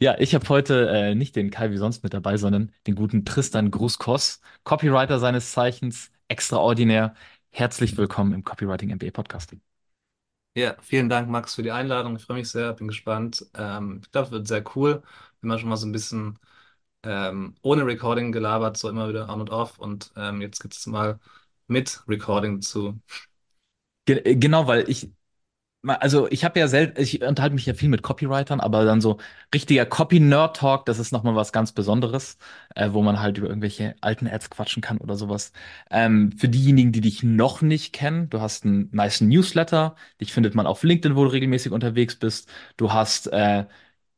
Ja, ich habe heute äh, nicht den Kai wie sonst mit dabei, sondern den guten Tristan Gruskos, Copywriter seines Zeichens, extraordinär. Herzlich willkommen im Copywriting MBA Podcast. Ja, vielen Dank, Max, für die Einladung. Ich freue mich sehr, bin gespannt. Ähm, ich glaube, es wird sehr cool. Wir haben schon mal so ein bisschen ähm, ohne Recording gelabert, so immer wieder on und off. Und ähm, jetzt gibt es mal mit Recording zu. Ge genau, weil ich, also ich habe ja selten, ich unterhalte mich ja viel mit Copywritern, aber dann so richtiger Copy-Nerd-Talk, das ist nochmal was ganz Besonderes, äh, wo man halt über irgendwelche alten Ads quatschen kann oder sowas. Ähm, für diejenigen, die dich noch nicht kennen, du hast einen nice Newsletter, dich findet man auf LinkedIn, wo du regelmäßig unterwegs bist. Du hast äh,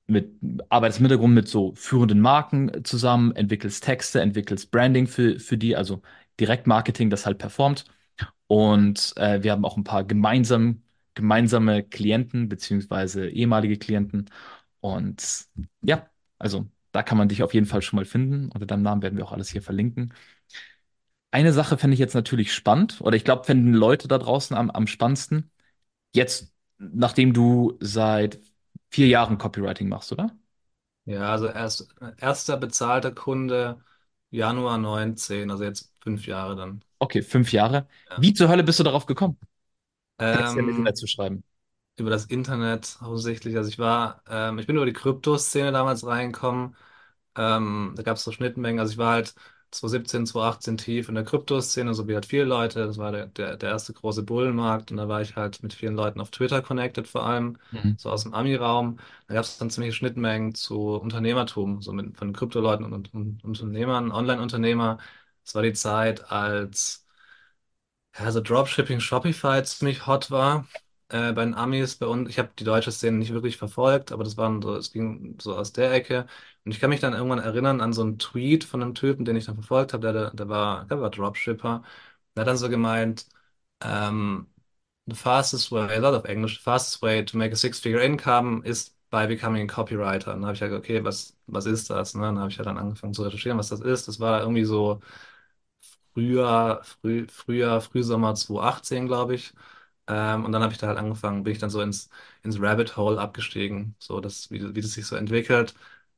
mit, arbeitest mit so führenden Marken zusammen, entwickelst Texte, entwickelst Branding für, für die, also Direktmarketing, das halt performt. Und äh, wir haben auch ein paar gemeinsam, gemeinsame Klienten, beziehungsweise ehemalige Klienten. Und ja, also da kann man dich auf jeden Fall schon mal finden. Unter deinem Namen werden wir auch alles hier verlinken. Eine Sache fände ich jetzt natürlich spannend, oder ich glaube, fänden Leute da draußen am, am spannendsten. Jetzt, nachdem du seit vier Jahren Copywriting machst, oder? Ja, also erst, erster bezahlter Kunde Januar 19, also jetzt fünf Jahre dann. Okay, fünf Jahre. Ja. Wie zur Hölle bist du darauf gekommen, Texte im Ähm, Internet zu schreiben? über das Internet hauptsächlich. Also ich war, ähm, ich bin über die Kryptoszene damals reingekommen. Ähm, da gab es so Schnittmengen. Also ich war halt 2017, 2018 tief in der Kryptoszene, so wie halt viele Leute. Das war der, der, der erste große Bullenmarkt und da war ich halt mit vielen Leuten auf Twitter connected vor allem, Mhm. so aus dem Ami-Raum. Da gab es dann ziemliche Schnittmengen zu Unternehmertum, so mit, von Kryptoleuten und, und, und Unternehmern, Online-Unternehmer. Das war die Zeit, als ja, so Dropshipping, Shopify ziemlich hot war äh, bei den Amis, bei uns. Ich habe die deutsche Szene nicht wirklich verfolgt, aber das waren so, es ging so aus der Ecke. Und ich kann mich dann irgendwann erinnern an so einen Tweet von einem Typen, den ich dann verfolgt habe, der, der, war, der war Dropshipper. Der hat dann so gemeint, ähm, the fastest way, a lot of English, the fastest way to make a six-figure income is by becoming a copywriter. Und dann habe ich halt, okay, was, was ist das? Ne? Dann habe ich halt dann angefangen zu recherchieren, was das ist. Das war irgendwie so Frühjahr, früh, Frühjahr, Frühsommer 2018, glaube ich. Ähm, und dann habe ich da halt angefangen, bin ich dann so ins, ins Rabbit Hole abgestiegen, so das, wie, wie das sich so entwickelt.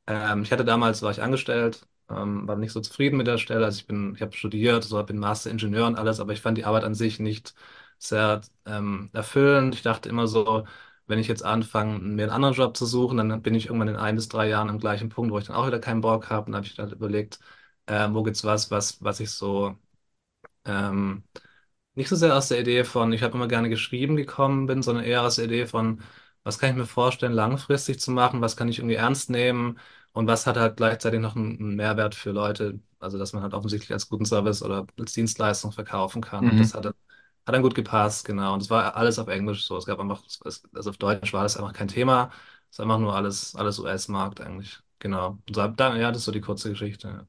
Ähm, ich hatte damals, war ich angestellt, ähm, war nicht so zufrieden mit der Stelle. Also ich bin, ich habe studiert, so bin Master-Ingenieur und alles, aber ich fand die Arbeit an sich nicht sehr ähm, erfüllend. Ich dachte immer so, wenn ich jetzt anfange, mir einen anderen Job zu suchen, dann bin ich irgendwann in ein bis drei Jahren am gleichen Punkt, wo ich dann auch wieder keinen Bock habe. Und dann habe ich halt überlegt, ähm, wo gibt's was, was, was ich so ähm, nicht so sehr aus der Idee von, ich habe immer gerne geschrieben gekommen bin, sondern eher aus der Idee von, was kann ich mir vorstellen, langfristig zu machen, was kann ich irgendwie ernst nehmen und was hat halt gleichzeitig noch einen, Mehrwert für Leute, also dass man halt offensichtlich als guten Service oder als Dienstleistung verkaufen kann. Und das Mhm. hat, hat dann gut gepasst, genau. Und es war alles auf Englisch so. Es gab einfach, also auf Deutsch war das einfach kein Thema. Es ist einfach nur alles, alles US-Markt eigentlich. Genau. Und so, dann, ja, das ist so die kurze Geschichte.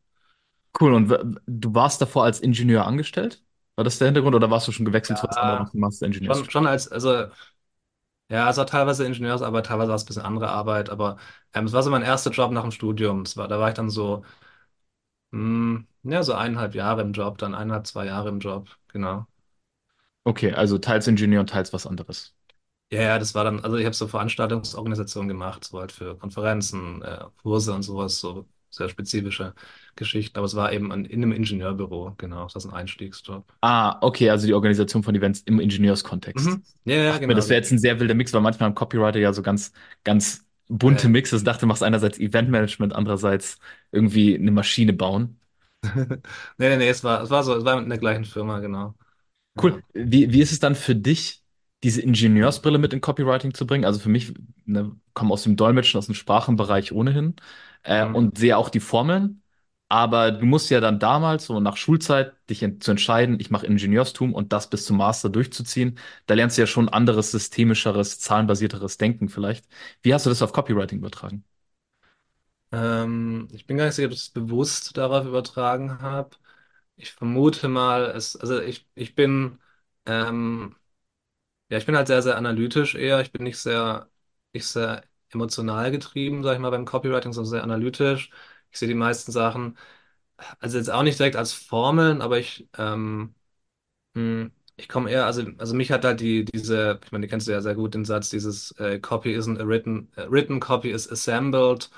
Cool. Und du warst davor als Ingenieur angestellt? War das der Hintergrund oder warst du schon gewechselt zu was anderem Ja, machst Ingenieurs? schon, schon als, also Ja, es war teilweise Ingenieursarbeit, teilweise war es ein bisschen andere Arbeit, aber ähm, es war so mein erster Job nach dem Studium. Es war, da war ich dann so, hm, ja, so eineinhalb Jahre im Job, dann eineinhalb, zwei Jahre im Job, genau. Okay, also teils Ingenieur und teils was anderes. Ja, ja, das war dann, also ich habe so Veranstaltungsorganisationen gemacht, so halt für Konferenzen, äh, Kurse und sowas, so sehr spezifische Geschichten, aber es war eben an, in einem Ingenieurbüro, genau, das ist ein Einstiegsjob. Ah, okay, also die Organisation von Events im Ingenieurskontext. Mhm. Ja, ja, mir, genau. das wäre jetzt ein sehr wilder Mix, weil manchmal im Copywriter ja so ganz, ganz bunte Äh, Mixes. Ich dachte, du machst einerseits Eventmanagement, andererseits irgendwie eine Maschine bauen. nee, nee, nee, es war, es war so, es war in der gleichen Firma, genau. Ja. Cool. Wie, wie ist es dann für dich, diese Ingenieursbrille mit in Copywriting zu bringen? Also für mich, ne, komme aus dem Dolmetschen, aus dem Sprachenbereich ohnehin äh, Mhm. und sehe auch die Formeln. Aber du musst ja dann damals, so nach Schulzeit, dich en zu entscheiden, ich mache Ingenieurstum und das bis zum Master durchzuziehen. Da lernst du ja schon anderes, systemischeres, zahlenbasierteres Denken vielleicht. Wie hast du das auf Copywriting übertragen? Ähm, ich bin gar nicht sicher, ob ich es bewusst darauf übertragen habe. Ich vermute mal, es, also ich, ich bin, ähm, ja, ich bin halt sehr, sehr analytisch eher. Ich bin nicht sehr, nicht sehr emotional getrieben, sag ich mal, beim Copywriting, sondern sehr analytisch. Ich sehe die meisten Sachen, also jetzt auch nicht direkt als Formeln, aber ich, ähm, hm, Ich komme eher, also, also mich hat halt die, diese, ich meine, die kennst du ja sehr gut, den Satz, dieses äh, Copy isn't a written, äh, written copy is assembled,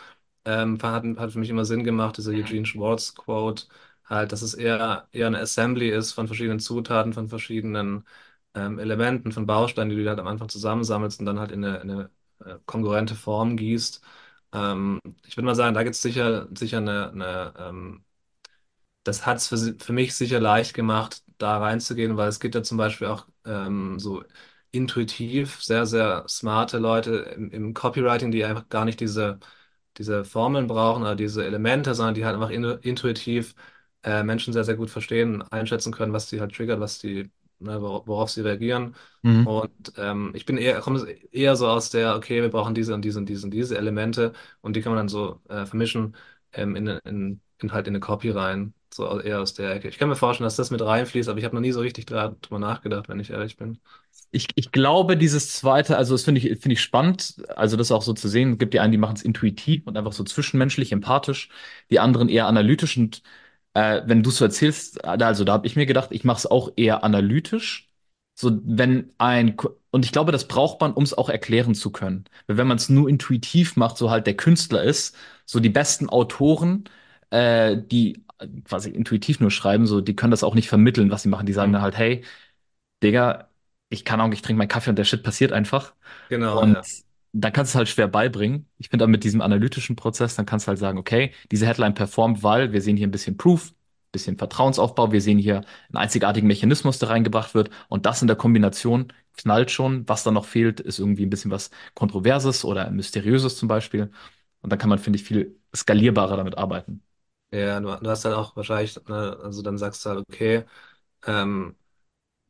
ähm, hat, hat für mich immer Sinn gemacht, dieser Eugene Schwartz Quote, halt, dass es eher, eher eine Assembly ist von verschiedenen Zutaten, von verschiedenen ähm, Elementen, von Bausteinen, die du halt am Anfang zusammensammelst und dann halt in eine, in eine äh, kongruente Form gießt. Ähm, ich würde mal sagen, da gibt es sicher, sicher eine, eine ähm, das hat es für, für mich sicher leicht gemacht, da reinzugehen, weil es gibt ja zum Beispiel auch ähm, so intuitiv sehr, sehr smarte Leute im, im Copywriting, die einfach gar nicht diese, diese Formeln brauchen oder diese Elemente, sondern die halt einfach in, intuitiv äh, Menschen sehr, sehr gut verstehen, einschätzen können, was sie halt triggert, was die, ne, wor- worauf sie reagieren. Mhm. Und ähm, ich bin eher, komme eher so aus der, okay, wir brauchen diese und diese und diese und diese Elemente und die kann man dann so äh, vermischen ähm, in, in, in halt in eine Copy rein. So eher aus der Ecke. Ich kann mir vorstellen, dass das mit reinfließt, aber ich habe noch nie so richtig drüber nachgedacht, wenn ich ehrlich bin. Ich, ich glaube, dieses zweite, also das finde ich, finde ich spannend, also das auch so zu sehen. Es gibt die einen, die machen es intuitiv und einfach so zwischenmenschlich, empathisch, die anderen eher analytisch. Und äh, wenn du es so erzählst, also da habe ich mir gedacht, ich mache es auch eher analytisch. So, wenn ein, und ich glaube, das braucht man, um es auch erklären zu können. Weil wenn man es nur intuitiv macht, so halt der Künstler ist, so die besten Autoren, äh, die quasi intuitiv nur schreiben, so, die können das auch nicht vermitteln, was sie machen. Die sagen dann Mhm. halt, hey, Digga, ich kann auch, ich trinke meinen Kaffee und der Shit passiert einfach. Genau, Und ja. Dann kannst du es halt schwer beibringen. Ich finde aber mit diesem analytischen Prozess, dann kannst du halt sagen, okay, diese Headline performt, weil wir sehen hier ein bisschen Proof, bisschen Vertrauensaufbau, wir sehen hier einen einzigartigen Mechanismus, der reingebracht wird. Und das in der Kombination knallt schon. Was dann noch fehlt, ist irgendwie ein bisschen was Kontroverses oder Mysteriöses zum Beispiel. Und dann kann man, finde ich, viel skalierbarer damit arbeiten. Ja, du, du hast halt auch wahrscheinlich, ne, also dann sagst du halt, okay, ähm,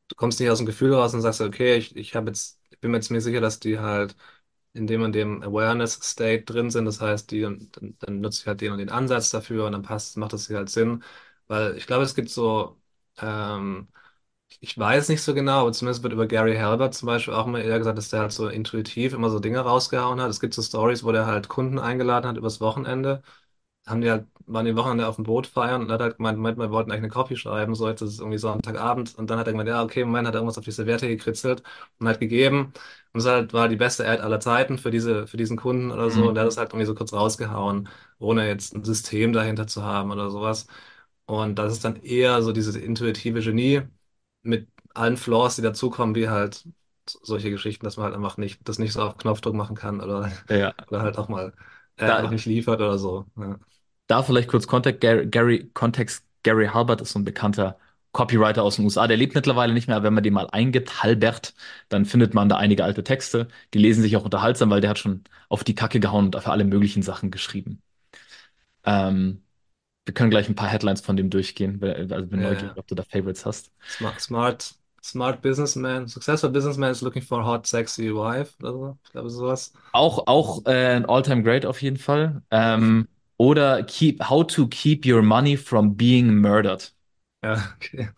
du kommst nicht aus dem Gefühl raus und sagst, okay, ich, ich habe jetzt, ich bin mir jetzt mir sicher, dass die halt in dem und dem Awareness-State drin sind. Das heißt, die, dann, dann nutze ich halt den und den Ansatz dafür und dann passt, macht das halt Sinn. Weil ich glaube, es gibt so, ähm, ich weiß nicht so genau, aber zumindest wird über Gary Halbert zum Beispiel auch immer eher gesagt, dass der halt so intuitiv immer so Dinge rausgehauen hat. Es gibt so Stories, wo der halt Kunden eingeladen hat übers Wochenende haben die halt, waren die Wochenende auf dem Boot feiern und hat halt gemeint, Moment, wir wollten eigentlich eine Copy schreiben, so jetzt ist es irgendwie Sonntagabend und dann hat er gemeint, ja, okay, Moment, hat er irgendwas auf die Serviette gekritzelt und hat gegeben und es halt, war die beste Ad aller Zeiten für diese, für diesen Kunden oder so und der hat es halt irgendwie so kurz rausgehauen, ohne jetzt ein System dahinter zu haben oder sowas und das ist dann eher so dieses intuitive Genie mit allen Flaws, die dazukommen, wie halt solche Geschichten, dass man halt einfach nicht, das nicht so auf Knopfdruck machen kann oder, Ja. oder halt auch mal äh, einfach nicht liefert oder so. Ja. Da vielleicht kurz Kontext. Gary, Gary, Kontext. Gary Halbert ist so ein bekannter Copywriter aus den USA. Der lebt mittlerweile nicht mehr, aber wenn man den mal eingibt, Halbert, dann findet man da einige alte Texte. Die lesen sich auch unterhaltsam, weil der hat schon auf die Kacke gehauen und für alle möglichen Sachen geschrieben. Ähm, wir können gleich ein paar Headlines von dem durchgehen, weil- also bin neugierig, Ja, ob du da Favorites hast. smart, smart, smart businessman, successful businessman is looking for a hot, sexy wife oder so. Ich glaube, sowas. Auch, auch äh, ein All-Time Great auf jeden Fall. Ähm, oder keep, How to Keep Your Money from Being Murdered. Ja, okay.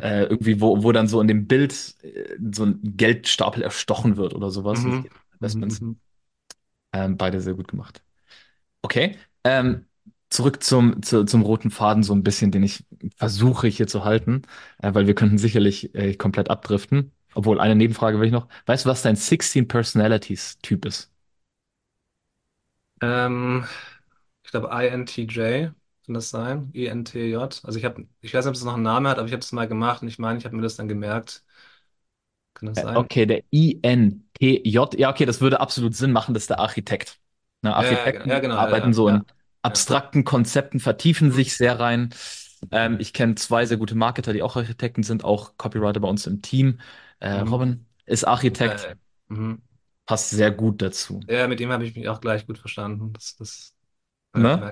äh, irgendwie, wo, wo dann so in dem Bild äh, so ein Geldstapel erstochen wird oder sowas. Mhm. Mhm, Investments. mhm. Ähm, beide sehr gut gemacht. Okay. Ähm, zurück zum, zu, zum roten Faden, so ein bisschen, den ich versuche hier zu halten, äh, weil wir könnten sicherlich äh, komplett abdriften. Obwohl, eine Nebenfrage will ich noch. Weißt du, was dein 16 Personalities-Typ ist? Ähm, glaube, INTJ, kann das sein? INTJ. Also ich habe, ich weiß nicht, ob es noch einen Namen hat, aber ich habe es mal gemacht und ich meine, ich habe mir das dann gemerkt. Kann das Äh, sein? okay, der INTJ. Ja, okay, das würde absolut Sinn machen, das ist der Architekt. Ne, Ja, ja, ja, Architekten genau, ja, arbeiten ja, so in ja. ja. abstrakten Konzepten, vertiefen Mhm. sich sehr rein. Ähm, ich kenne zwei sehr gute Marketer, die auch Architekten sind, auch Copywriter bei uns im Team. Äh, Mhm. Robin ist Architekt, Äh, mhm. passt sehr gut dazu. Ja, mit ihm habe ich mich auch gleich gut verstanden. Das, das, Ne?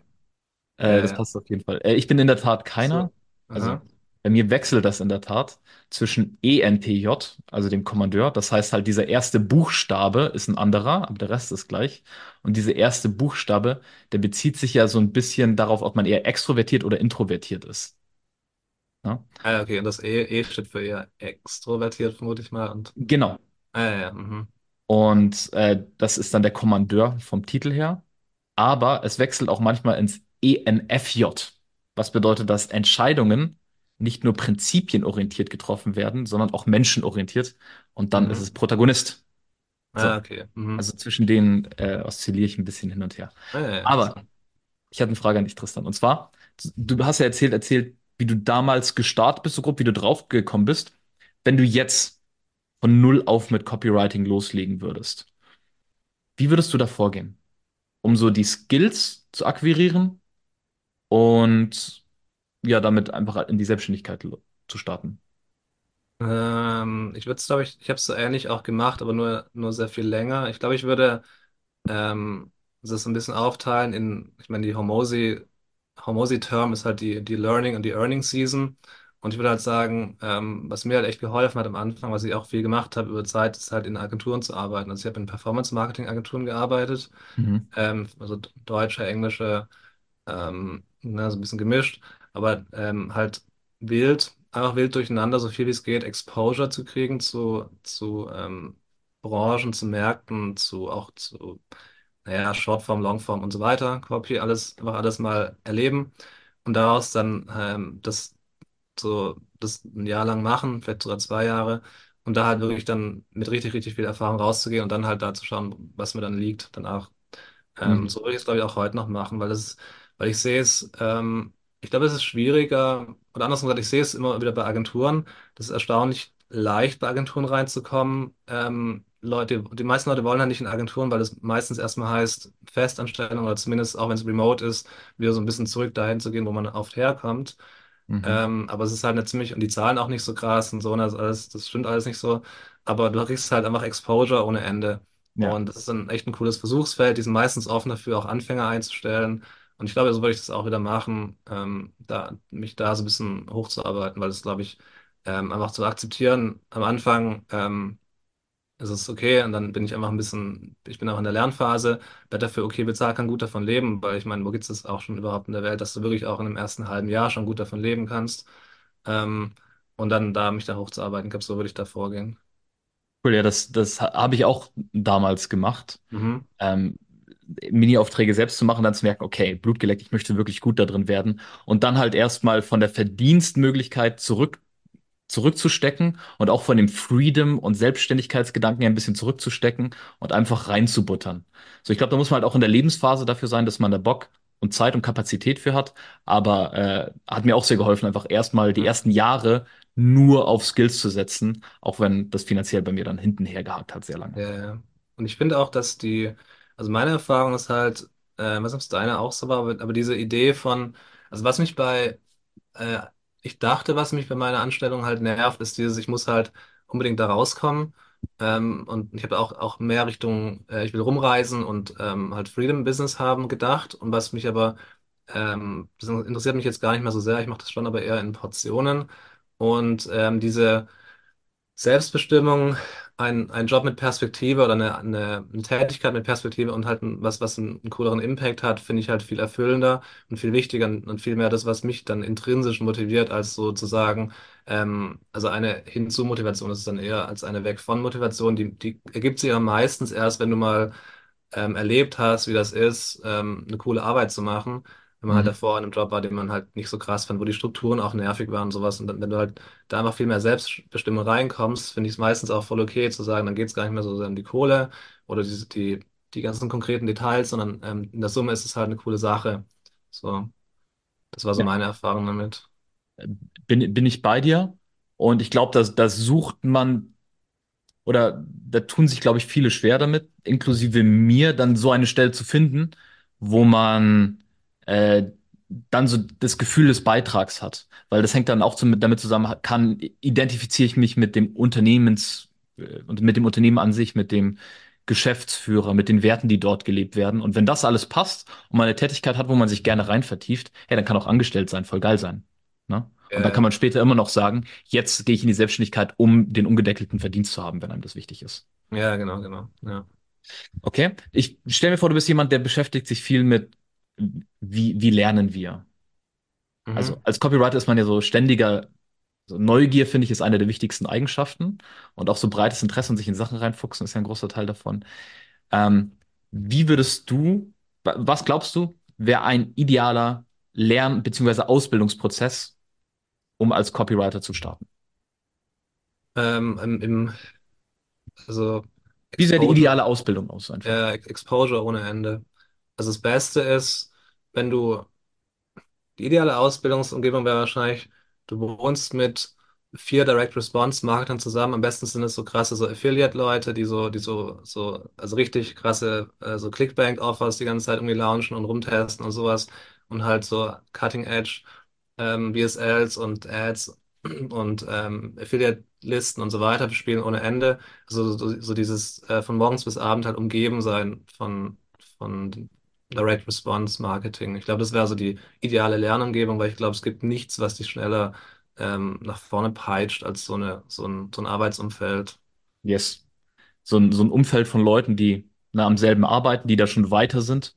ja, Äh, das ja. passt auf jeden Fall. Äh, ich bin in der Tat keiner. So. Also bei mir wechselt das in der Tat zwischen ENTJ, also dem Kommandeur. Das heißt halt, dieser erste Buchstabe ist ein anderer, aber der Rest ist gleich. Und dieser erste Buchstabe, der bezieht sich ja so ein bisschen darauf, ob man eher extrovertiert oder introvertiert ist. Ja? Ah, ja, okay, und das E, E steht für eher extrovertiert, vermute ich mal. Und Genau. ah, ja, ja, mhm. Und äh, das ist dann der Kommandeur vom Titel her. Aber es wechselt auch manchmal ins ENFJ, was bedeutet, dass Entscheidungen nicht nur prinzipienorientiert getroffen werden, sondern auch menschenorientiert. Und dann ist Mhm. es Protagonist. So, Ah, okay. Mhm. also zwischen denen äh, oszilliere ich ein bisschen hin und her. Ah, ja, Aber ich hatte eine Frage an dich, Tristan. Und zwar, du hast ja erzählt, erzählt, wie du damals gestartet bist, so grob, wie du draufgekommen bist. Wenn du jetzt von null auf mit Copywriting loslegen würdest, wie würdest du da vorgehen? Um so die Skills zu akquirieren und ja, damit einfach in die Selbstständigkeit zu starten. Ähm, ich würde es, glaube ich, ich habe es so ähnlich auch gemacht, aber nur, nur sehr viel länger. Ich glaube, ich würde ähm, das ein bisschen aufteilen in, ich meine, die Hormozy, Hormozy-Term ist halt die, die Learning und die Earning Season. Und ich würde halt sagen, ähm, was mir halt echt geholfen hat am Anfang, was ich auch viel gemacht habe über Zeit, ist halt in Agenturen zu arbeiten. Also ich habe in Performance-Marketing-Agenturen gearbeitet, Mhm. ähm, also deutsche, englische, ähm, ne, so ein bisschen gemischt, aber ähm, halt wild, einfach wild durcheinander, so viel wie es geht, Exposure zu kriegen zu, zu ähm, Branchen, zu Märkten, zu auch zu, naja, Shortform, Longform und so weiter, Copy, alles, einfach alles mal erleben und daraus dann ähm, das so das ein Jahr lang machen, vielleicht sogar zwei Jahre und da halt wirklich dann mit richtig, richtig viel Erfahrung rauszugehen und dann halt da zu schauen, was mir dann liegt, danach. Ähm, Mhm. so würde ich es, glaube ich, auch heute noch machen, weil das, weil ich sehe es, ähm, ich glaube, es ist schwieriger, oder andersrum gesagt, ich sehe es immer wieder bei Agenturen. Das ist erstaunlich leicht, bei Agenturen reinzukommen. Ähm, Leute, die meisten Leute wollen halt nicht in Agenturen, weil es meistens erstmal heißt, Festanstellung oder zumindest auch wenn es remote ist, wieder so ein bisschen zurück dahin zu gehen, wo man oft herkommt. Mhm. Ähm, aber es ist halt eine ziemlich, und die Zahlen auch nicht so krass und so, und das alles, das stimmt alles nicht so. Aber du kriegst halt einfach Exposure ohne Ende. Ja, Und das ist dann echt ein cooles Versuchsfeld. Die sind meistens offen dafür, auch Anfänger einzustellen. Und ich glaube, so würde ich das auch wieder machen, ähm, da, mich da so ein bisschen hochzuarbeiten, weil das, glaube ich, ähm, einfach zu akzeptieren. Am Anfang ähm, ist es okay und dann bin ich einfach ein bisschen, ich bin auch in der Lernphase, werde dafür okay bezahlt, kann gut davon leben, weil ich meine, wo gibt es das auch schon überhaupt in der Welt, dass du wirklich auch in dem ersten halben Jahr schon gut davon leben kannst. Ähm, und dann da mich da hochzuarbeiten. Ich glaube, so würde ich da vorgehen. cool. Ja, das, das ha- habe ich auch damals gemacht. Mhm. Ähm, Mini-Aufträge selbst zu machen, dann zu merken, okay, Blut geleckt, ich möchte wirklich gut da drin werden. Und dann halt erstmal von der Verdienstmöglichkeit zurück zurückzustecken und auch von dem Freedom und Selbstständigkeitsgedanken ein bisschen zurückzustecken und einfach reinzubuttern. So, ich glaube, da muss man halt auch in der Lebensphase dafür sein, dass man da Bock und Zeit und Kapazität für hat. Aber äh, hat mir auch sehr geholfen, einfach erstmal die Mhm. ersten Jahre nur auf Skills zu setzen, auch wenn das finanziell bei mir dann hinten hergehakt hat, sehr lange. Ja, ja. Und ich finde auch, dass die, also meine Erfahrung ist halt, äh, nicht, ob es deine auch so war, aber, aber diese Idee von, also was mich bei, äh, ich dachte, was mich bei meiner Anstellung halt nervt, ist dieses, ich muss halt unbedingt da rauskommen. Ähm, und ich habe auch, auch mehr Richtung, äh, ich will rumreisen und ähm, halt Freedom Business haben gedacht. Und was mich aber, ähm, das interessiert mich jetzt gar nicht mehr so sehr, ich mache das schon aber eher in Portionen. Und ähm, diese Selbstbestimmung, ein, ein Job mit Perspektive oder eine, eine, eine Tätigkeit mit Perspektive und halt ein, was, was einen, einen cooleren Impact hat, finde ich halt viel erfüllender und viel wichtiger und, und viel mehr das, was mich dann intrinsisch motiviert, als sozusagen, ähm, also eine Hinzu-Motivation ist dann eher als eine Weg-von-Motivation. Die, die ergibt sich ja meistens erst, wenn du mal ähm, erlebt hast, wie das ist, ähm, eine coole Arbeit zu machen. Wenn man halt Mhm. davor in einem Job war, den man halt nicht so krass fand, wo die Strukturen auch nervig waren und sowas. Und dann, wenn du halt da einfach viel mehr Selbstbestimmung reinkommst, finde ich es meistens auch voll okay zu sagen, dann geht es gar nicht mehr so sehr um die Kohle oder die, die, die ganzen konkreten Details, sondern ähm, in der Summe ist es halt eine coole Sache. So, das war so Ja. meine Erfahrung damit. Bin, bin ich bei dir? Und ich glaube, dass das sucht man oder da tun sich, glaube ich, viele schwer damit, inklusive mir, dann so eine Stelle zu finden, wo man äh, dann so das Gefühl des Beitrags hat. Weil das hängt dann auch zum, damit zusammen, kann, identifiziere ich mich mit dem Unternehmens äh, und mit dem Unternehmen an sich, mit dem Geschäftsführer, mit den Werten, die dort gelebt werden. Und wenn das alles passt und man eine Tätigkeit hat, wo man sich gerne rein vertieft, ja, dann kann auch angestellt sein, voll geil sein. Ne? Und dann kann man später immer noch sagen, jetzt gehe ich in die Selbstständigkeit, um den ungedeckelten Verdienst zu haben, wenn einem das wichtig ist. ja, genau, genau. Ja. Okay? Ich stell mir vor, du bist jemand, der beschäftigt sich viel mit, wie, wie lernen wir? Also Mhm. als Copywriter ist man ja so ständiger, so Neugier, finde ich, ist eine der wichtigsten Eigenschaften. Und auch so breites Interesse und sich in Sachen reinfuchsen ist ja ein großer Teil davon. Ähm, wie würdest du, wa- was glaubst du, wäre ein idealer Lern- bzw. Ausbildungsprozess um als Copywriter zu starten? Ähm, im, im, also Wie sähe die Exposure, ideale Ausbildung aus einfach? äh, Exposure ohne Ende. Also das Beste ist, wenn du Die ideale Ausbildungsumgebung wäre wahrscheinlich, du wohnst mit vier Direct Response Marketern zusammen. Am besten sind es so krasse so Affiliate-Leute, die so, die so, so, also richtig krasse äh, so Clickbank-Offers die ganze Zeit irgendwie launchen und rumtesten und sowas und halt so Cutting Edge ähm, VSLs und Ads und ähm, Affiliate-Listen und so weiter bespielen ohne Ende. Also so, so dieses äh, von morgens bis abend halt umgeben sein von, von Direct Response Marketing. Ich glaube, das wäre so die ideale Lernumgebung, weil ich glaube, es gibt nichts, was dich schneller ähm, nach vorne peitscht als so eine, so ein, so ein Arbeitsumfeld. Yes. So ein, so ein Umfeld von Leuten, die na, am selben arbeiten, die da schon weiter sind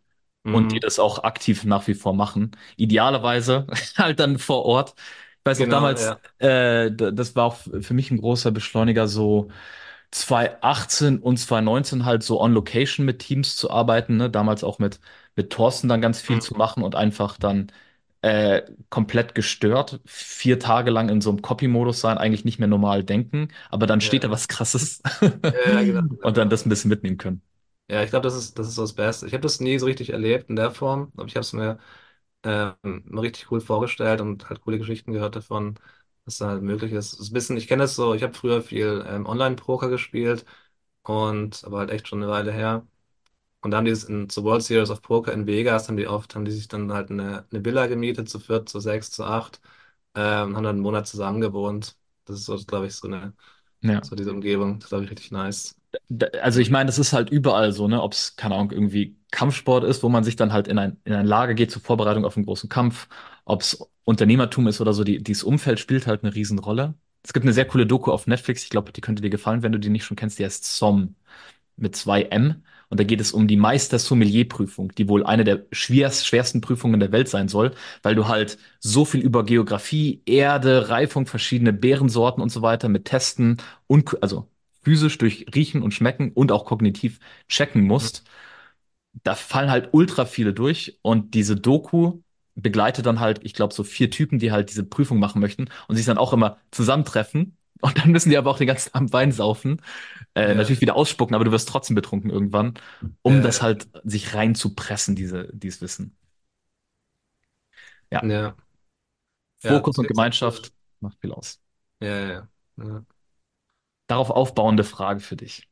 und die Mhm. das auch aktiv nach wie vor machen. Idealerweise halt dann vor Ort. Ich weiß noch Genau, damals, ja. äh, das war auch für mich ein großer Beschleuniger, so 2018 und 2019 halt so on Location mit Teams zu arbeiten, ne? Damals auch mit, mit Thorsten dann ganz viel zu Mhm. machen und einfach dann äh, komplett gestört, vier Tage lang in so einem Copy-Modus sein, eigentlich nicht mehr normal denken, aber dann steht da was Krasses ja, genau, und dann das ein bisschen mitnehmen können. Ja, ich glaube, das ist, das ist das Beste. Ich habe das nie so richtig erlebt in der Form, aber ich habe es mir ähm, mal richtig cool vorgestellt und halt coole Geschichten gehört davon, was da halt möglich ist. Das ist ein bisschen, ich kenne das so, ich habe früher viel ähm, Online-Poker gespielt und aber halt echt schon eine Weile her. Und da haben die es in zur World Series of Poker in Vegas, haben die oft, haben die sich dann halt eine, eine Villa gemietet, zu viert, zu sechs, zu acht, ähm, haben dann einen Monat zusammen gewohnt. Das ist so, glaube ich, so eine, Ja. so diese Umgebung. Das ist, glaube ich, richtig nice. Also ich meine, das ist halt überall so, ne? Ob es, keine Ahnung, irgendwie Kampfsport ist, wo man sich dann halt in ein, in ein Lager geht zur Vorbereitung auf einen großen Kampf, ob es Unternehmertum ist oder so, die, dieses Umfeld spielt halt eine Riesenrolle. Es gibt eine sehr coole Doku auf Netflix, ich glaube, die könnte dir gefallen, wenn du die nicht schon kennst, die heißt SOM mit zwei M. Und da geht es um die Meister-Sommelier-Prüfung, die wohl eine der schwerst, schwersten Prüfungen der Welt sein soll, weil du halt so viel über Geografie, Erde, Reifung, verschiedene Beerensorten und so weiter mit Testen und also physisch durch Riechen und Schmecken und auch kognitiv checken musst. Da fallen halt ultra viele durch und diese Doku begleitet dann halt, ich glaube, so vier Typen, die halt diese Prüfung machen möchten und sich dann auch immer zusammentreffen. Und dann müssen die aber auch den ganzen Abend Wein saufen äh, Ja, natürlich wieder ausspucken, aber du wirst trotzdem betrunken irgendwann, um ja, das halt sich reinzupressen, diese, dieses Wissen. Ja, ja, Fokus und sehr cool. Gemeinschaft macht viel aus. Ja. Ja. Darauf aufbauende Frage für dich.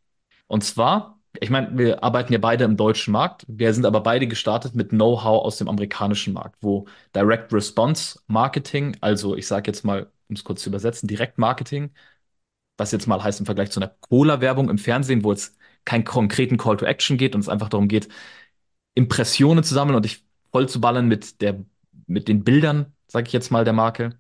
Und zwar, ich meine, wir arbeiten ja beide im deutschen Markt, wir sind aber beide gestartet mit Know-how aus dem amerikanischen Markt, wo Direct Response Marketing, also ich sage jetzt mal, um es kurz zu übersetzen, Direktmarketing, was jetzt mal heißt im Vergleich zu einer Cola-Werbung im Fernsehen, wo es keinen konkreten Call to Action geht und es einfach darum geht, Impressionen zu sammeln und dich voll zu ballern mit der, mit den Bildern, sage ich jetzt mal, der Marke.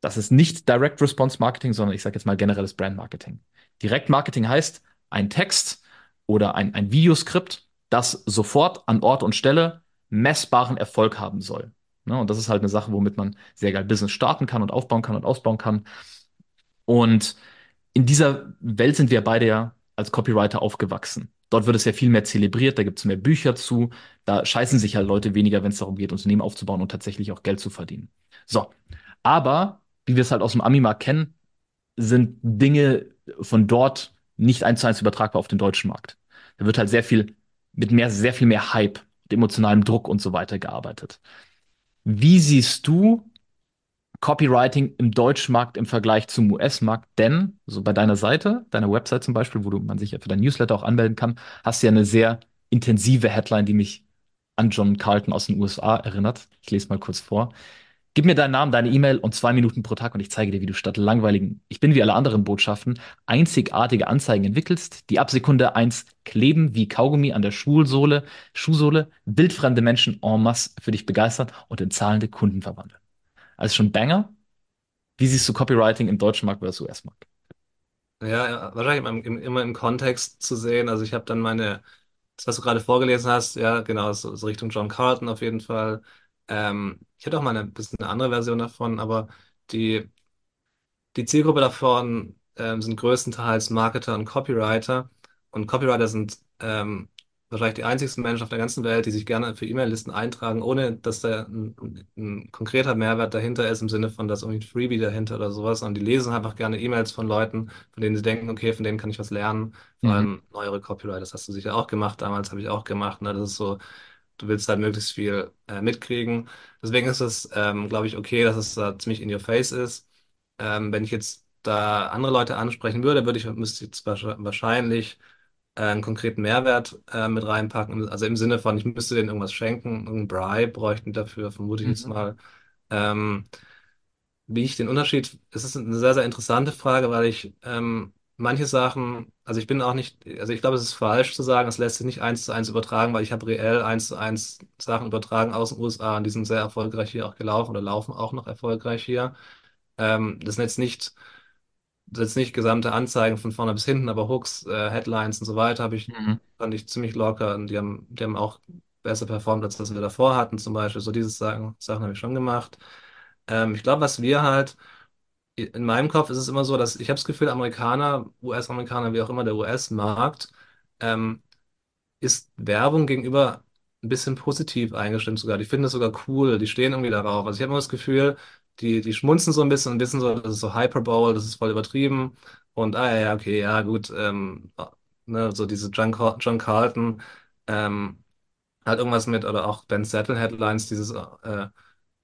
Das ist nicht Direct Response Marketing, sondern ich sage jetzt mal generelles Brand Marketing. Direct Marketing heißt ein Text oder ein, ein Videoskript, das sofort an Ort und Stelle messbaren Erfolg haben soll. Ne? Und das ist halt eine Sache, womit man sehr geil Business starten kann und aufbauen kann und ausbauen kann. Und in dieser Welt sind wir beide ja als Copywriter aufgewachsen. Dort wird es ja viel mehr zelebriert, da gibt es mehr Bücher zu, da scheißen sich halt Leute weniger, wenn es darum geht, Unternehmen aufzubauen und tatsächlich auch Geld zu verdienen. So, aber wie wir es halt aus dem Ami-Markt kennen, sind Dinge von dort nicht eins zu eins übertragbar auf den deutschen Markt. Da wird halt sehr viel mit mehr, sehr viel mehr Hype, emotionalem Druck und so weiter gearbeitet. Wie siehst du Copywriting im deutschen Markt im Vergleich zum US-Markt, denn so bei deiner Seite, deiner Website zum Beispiel, wo du, man sich ja für dein Newsletter auch anmelden kann, hast du ja eine sehr intensive Headline, die mich an John Carlton aus den USA erinnert. Ich lese mal kurz vor. Gib mir deinen Namen, deine E-Mail und zwei Minuten pro Tag und ich zeige dir, wie du statt langweiligen, ich bin wie alle anderen Botschaften, einzigartige Anzeigen entwickelst, die ab Sekunde eins kleben wie Kaugummi an der Schuhsohle, Schuhsohle, wildfremde Menschen en masse für dich begeistern und in zahlende Kunden verwandeln. Also schon Banger. Wie siehst du Copywriting im deutschen Markt versus US-Markt? Ja, ja, wahrscheinlich immer im, immer im Kontext zu sehen. Also ich habe dann meine, das, was du gerade vorgelesen hast, ja, genau, so, so Richtung John Carlton auf jeden Fall. Ähm, ich hatte auch mal eine bisschen eine andere Version davon, aber die, die Zielgruppe davon ähm, sind größtenteils Marketer und Copywriter. Und Copywriter sind ähm, wahrscheinlich die einzigsten Menschen auf der ganzen Welt, die sich gerne für E-Mail-Listen eintragen, ohne dass da ein, ein konkreter Mehrwert dahinter ist, im Sinne von, dass irgendwie ein Freebie dahinter oder sowas. Und die lesen einfach gerne E-Mails von Leuten, von denen sie denken, okay, von denen kann ich was lernen. Vor Mhm. allem neuere Copywriter, das hast du sicher auch gemacht, damals habe ich auch gemacht. Ne? Das ist so, du willst halt möglichst viel äh, mitkriegen. Deswegen ist es, ähm, glaube ich, okay, dass es da ziemlich in your face ist. Ähm, wenn ich jetzt da andere Leute ansprechen würde, würde ich, müsste ich jetzt wahrsch- wahrscheinlich äh, einen konkreten Mehrwert äh, mit reinpacken. Also im Sinne von, ich müsste denen irgendwas schenken, irgendeinen Bribe bräuchten dafür, vermute ich jetzt Mhm. mal. Ähm, wie ich den Unterschied, es ist eine sehr, sehr interessante Frage, weil ich ähm, manche Sachen, also ich bin auch nicht, also ich glaube, es ist falsch zu sagen, es lässt sich nicht eins zu eins übertragen, weil ich habe reell eins zu eins Sachen übertragen aus den USA und die sind sehr erfolgreich hier auch gelaufen oder laufen auch noch erfolgreich hier. Ähm, das sind jetzt nicht jetzt nicht gesamte Anzeigen von vorne bis hinten, aber Hooks, äh, Headlines und so weiter habe ich, Mhm. fand ich ziemlich locker und die haben, die haben auch besser performt, als das wir davor hatten, zum Beispiel. So diese Sachen, Sachen habe ich schon gemacht. Ähm, ich glaube, was wir halt, in meinem Kopf ist es immer so, dass ich habe das Gefühl, Amerikaner, US-Amerikaner, wie auch immer der US-Markt, ähm, ist Werbung gegenüber ein bisschen positiv eingestimmt sogar. Die finden das sogar cool, die stehen irgendwie darauf. Also ich habe immer das Gefühl, die, die schmunzen so ein bisschen und wissen so, das ist so Hyperbole, das ist voll übertrieben. Und ah ja, okay, ja gut, ähm, ne, so diese John, John Carlton, ähm, hat irgendwas mit, oder auch Ben Settle Headlines, dieses, äh,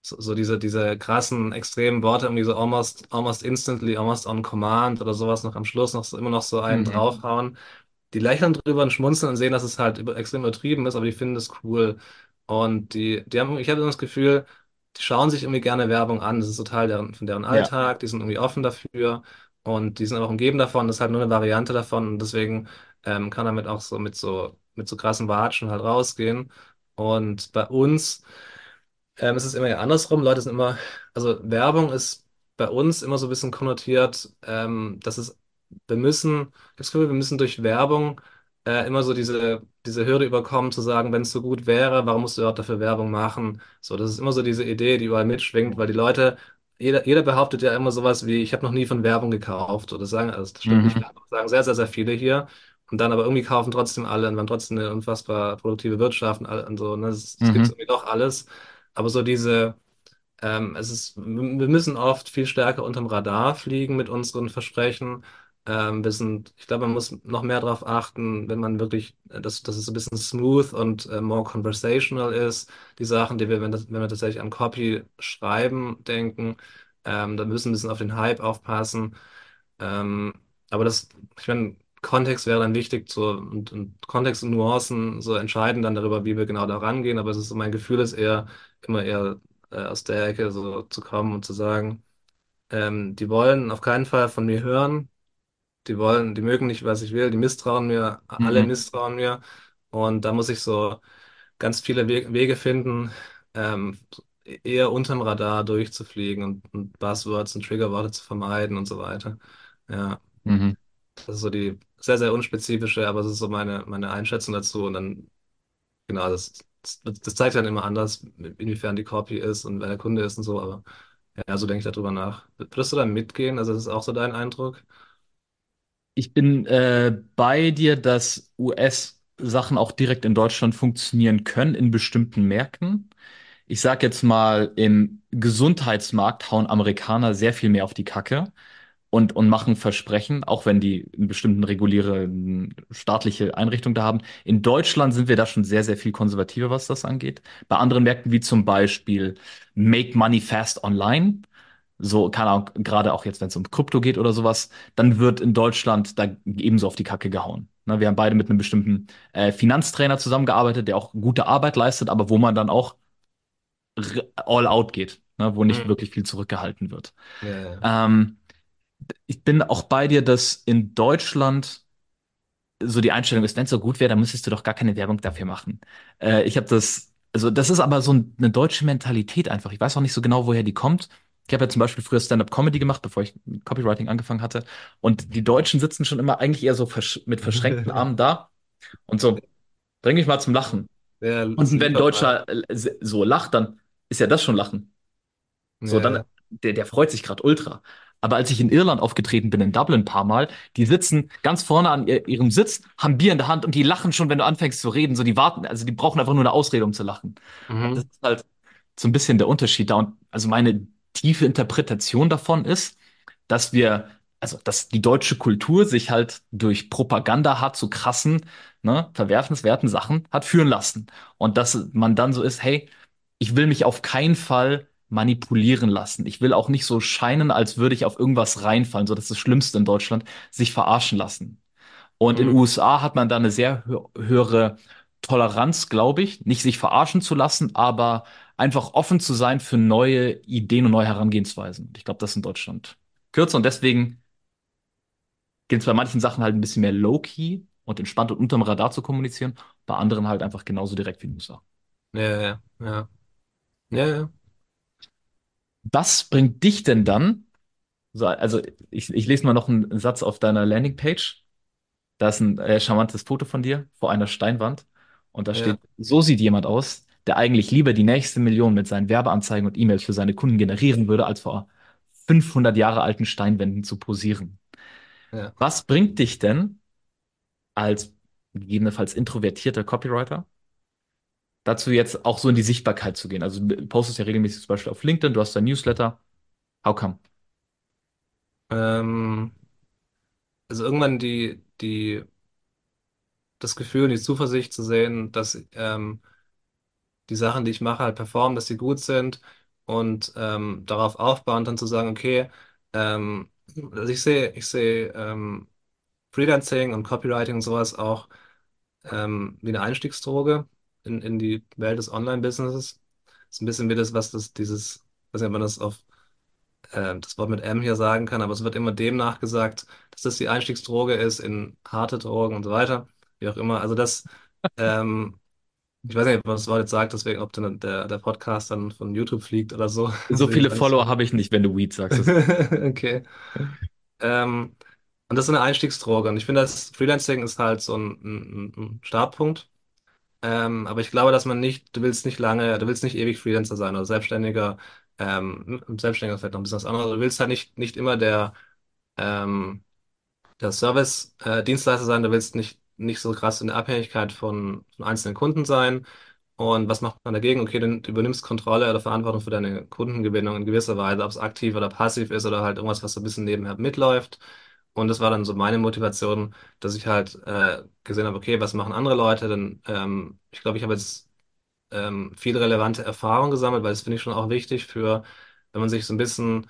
so, so diese, diese krassen, extremen Worte, irgendwie so almost, almost instantly, almost on command oder sowas noch am Schluss noch so, immer noch so einen Mhm. draufhauen die lächeln drüber und schmunzeln und sehen, dass es halt über, extrem übertrieben ist, aber die finden es cool. Und die, die haben, ich habe das Gefühl, die schauen sich irgendwie gerne Werbung an. Das ist so Teil deren, von deren Ja. Alltag. Die sind irgendwie offen dafür und die sind auch umgeben davon. Das ist halt nur eine Variante davon. Und deswegen ähm, kann damit auch so mit so mit so krassen Watschen halt rausgehen. Und bei uns ähm, es ist immer ja andersrum. Leute sind immer, also Werbung ist bei uns immer so ein bisschen konnotiert, ähm, dass es, wir müssen, ich habe das Gefühl, wir müssen durch Werbung äh, immer so diese, diese Hürde überkommen, zu sagen, wenn es so gut wäre, warum musst du überhaupt dafür Werbung machen? So, das ist immer so diese Idee, die überall mitschwingt, weil die Leute, jeder, jeder behauptet ja immer sowas wie, ich habe noch nie von Werbung gekauft. Oder sagen, also das stimmt nicht Mhm. das sagen sehr, sehr, sehr viele hier. Und dann aber irgendwie kaufen trotzdem alle und wir haben trotzdem eine unfassbar produktive Wirtschaft und, all, und so. Ne? Es, es gibt Mhm. irgendwie doch alles. Aber so diese, ähm, es ist, wir müssen oft viel stärker unterm Radar fliegen mit unseren Versprechen. Ähm, wir sind, ich glaube, man muss noch mehr darauf achten, wenn man wirklich, äh, dass, dass es ein bisschen smooth und äh, more conversational ist. Die Sachen, die wir, wenn, das, wenn wir tatsächlich an Copy schreiben, denken, ähm, da müssen wir ein bisschen auf den Hype aufpassen. Ähm, aber das, ich meine, Kontext wäre dann wichtig so, und, und Kontext und Nuancen so entscheiden dann darüber, wie wir genau da rangehen. Aber es ist, mein Gefühl ist eher, immer eher äh, aus der Ecke so zu kommen und zu sagen, ähm, die wollen auf keinen Fall von mir hören. Die wollen, die mögen nicht, was ich will, die misstrauen mir, alle Mhm. misstrauen mir. Und da muss ich so ganz viele We Wege finden, ähm, eher unterm Radar durchzufliegen und, und Buzzwords und Triggerworte zu vermeiden und so weiter. Ja. Mhm. Das ist so die sehr, sehr unspezifische, aber das ist so meine, meine Einschätzung dazu. Und dann, genau, das, das, zeigt dann immer anders, inwiefern die Copy ist und wer der Kunde ist und so. Aber ja, so denke ich darüber nach. Würdest du da mitgehen? Also, das ist auch so dein Eindruck? Ich bin äh, bei dir, dass US-Sachen auch direkt in Deutschland funktionieren können in bestimmten Märkten. Ich sag jetzt mal, im Gesundheitsmarkt hauen Amerikaner sehr viel mehr auf die Kacke und, und machen Versprechen, auch wenn die einen bestimmten reguläre staatliche Einrichtung da haben. In Deutschland sind wir da schon sehr, sehr viel konservativer, was das angeht. Bei anderen Märkten wie zum Beispiel Make Money Fast Online, so, keine Ahnung, gerade auch jetzt, wenn es um Krypto geht oder sowas, dann wird in Deutschland da ebenso auf die Kacke gehauen. Ne, wir haben beide mit einem bestimmten äh, Finanztrainer zusammengearbeitet, der auch gute Arbeit leistet, aber wo man dann auch all out geht, ne, wo nicht Mhm. wirklich viel zurückgehalten wird. Ja, ja. Ähm, ich bin auch bei dir, dass in Deutschland so die Einstellung ist, wenn es so gut wäre, dann müsstest du doch gar keine Werbung dafür machen. Äh, ich habe das, also das ist aber so ein- eine deutsche Mentalität einfach. Ich weiß auch nicht so genau, woher die kommt. Ich habe ja zum Beispiel früher Stand-up-Comedy gemacht, bevor ich mit Copywriting angefangen hatte. Und die Deutschen sitzen schon immer eigentlich eher so versch mit verschränkten Armen da und so, bring mich mal zum Lachen. Ja, Und wenn ein liefert mal. Deutscher äh, so lacht, dann ist ja das schon Lachen. Ja, So, dann, ja. der, der freut sich gerade ultra. Aber als ich in Irland aufgetreten bin, in Dublin ein paar Mal, die sitzen ganz vorne an ihr, ihrem Sitz, haben Bier in der Hand und die lachen schon, wenn du anfängst zu reden. So, die warten, also die brauchen einfach nur eine Ausrede, um zu lachen. Und das Mhm. ist halt so ein bisschen der Unterschied da. Und also meine tiefe Interpretation davon ist, dass wir, also dass die deutsche Kultur sich halt durch Propaganda hat zu krassen, ne, verwerfenswerten Sachen hat führen lassen. Und dass man dann so ist, hey, ich will mich auf keinen Fall manipulieren lassen. Ich will auch nicht so scheinen, als würde ich auf irgendwas reinfallen. So, das ist das Schlimmste in Deutschland, sich verarschen lassen. Und in den Mhm. USA hat man da eine sehr hö höhere Toleranz, glaube ich, nicht sich verarschen zu lassen, aber einfach offen zu sein für neue Ideen und neue Herangehensweisen. Ich glaube, das ist in Deutschland kürzer und deswegen gilt es bei manchen Sachen halt ein bisschen mehr low-key und entspannt und unterm Radar zu kommunizieren, bei anderen halt einfach genauso direkt wie in den USA. Ja, ja, ja. Ja, ja. Was bringt dich denn dann? So, also ich, ich lese mal noch einen Satz auf deiner Landingpage. Da ist ein äh, charmantes Foto von dir vor einer Steinwand und da Ja, steht, so sieht jemand aus, der eigentlich lieber die nächste Million mit seinen Werbeanzeigen und E-Mails für seine Kunden generieren würde, als vor 500 Jahre alten Steinwänden zu posieren. ja. Was bringt dich denn als gegebenenfalls introvertierter Copywriter dazu, jetzt auch so in die Sichtbarkeit zu gehen? Also du postest ja regelmäßig zum Beispiel auf LinkedIn, du hast dein Newsletter. How come? Ähm, also irgendwann die, die, das Gefühl und die Zuversicht zu sehen, dass ähm, die Sachen, die ich mache, halt performen, dass sie gut sind und ähm, darauf aufbauen, dann zu sagen, okay, ähm, also ich sehe, ich sehe ähm, Freelancing und Copywriting und sowas auch ähm, wie eine Einstiegsdroge in, in die Welt des Online-Businesses. Ist ein bisschen wie das, was das, dieses, ich weiß nicht, ob man das auf äh, das Wort mit M hier sagen kann, aber es wird immer dem nachgesagt, dass das die Einstiegsdroge ist in harte Drogen und so weiter, wie auch immer. Also das, ähm, ich weiß nicht, ob man das Wort jetzt sagt, deswegen, ob dann der, der Podcast dann von YouTube fliegt oder so. So viele Follower habe ich nicht, wenn du Weed sagst. Okay. Ähm, und das ist eine Einstiegsdroge. Und ich finde, das Freelancing ist halt so ein, ein, ein Startpunkt. Ähm, aber ich glaube, dass man nicht, du willst nicht lange, du willst nicht ewig Freelancer sein oder Selbstständiger. Ähm, Selbstständiger vielleicht noch ein bisschen was anderes. Du willst halt nicht, nicht immer der, ähm, der Service-Dienstleister sein. Du willst nicht, nicht so krass in der Abhängigkeit von, von einzelnen Kunden sein. Und was macht man dagegen? Okay, du übernimmst Kontrolle oder Verantwortung für deine Kundengewinnung in gewisser Weise, ob es aktiv oder passiv ist oder halt irgendwas, was so ein bisschen nebenher mitläuft. Und das war dann so meine Motivation, dass ich halt äh, gesehen habe, okay, was machen andere Leute? Denn ähm, ich glaube, ich habe jetzt ähm, viel relevante Erfahrung gesammelt, weil das finde ich schon auch wichtig für, wenn man sich so ein bisschen,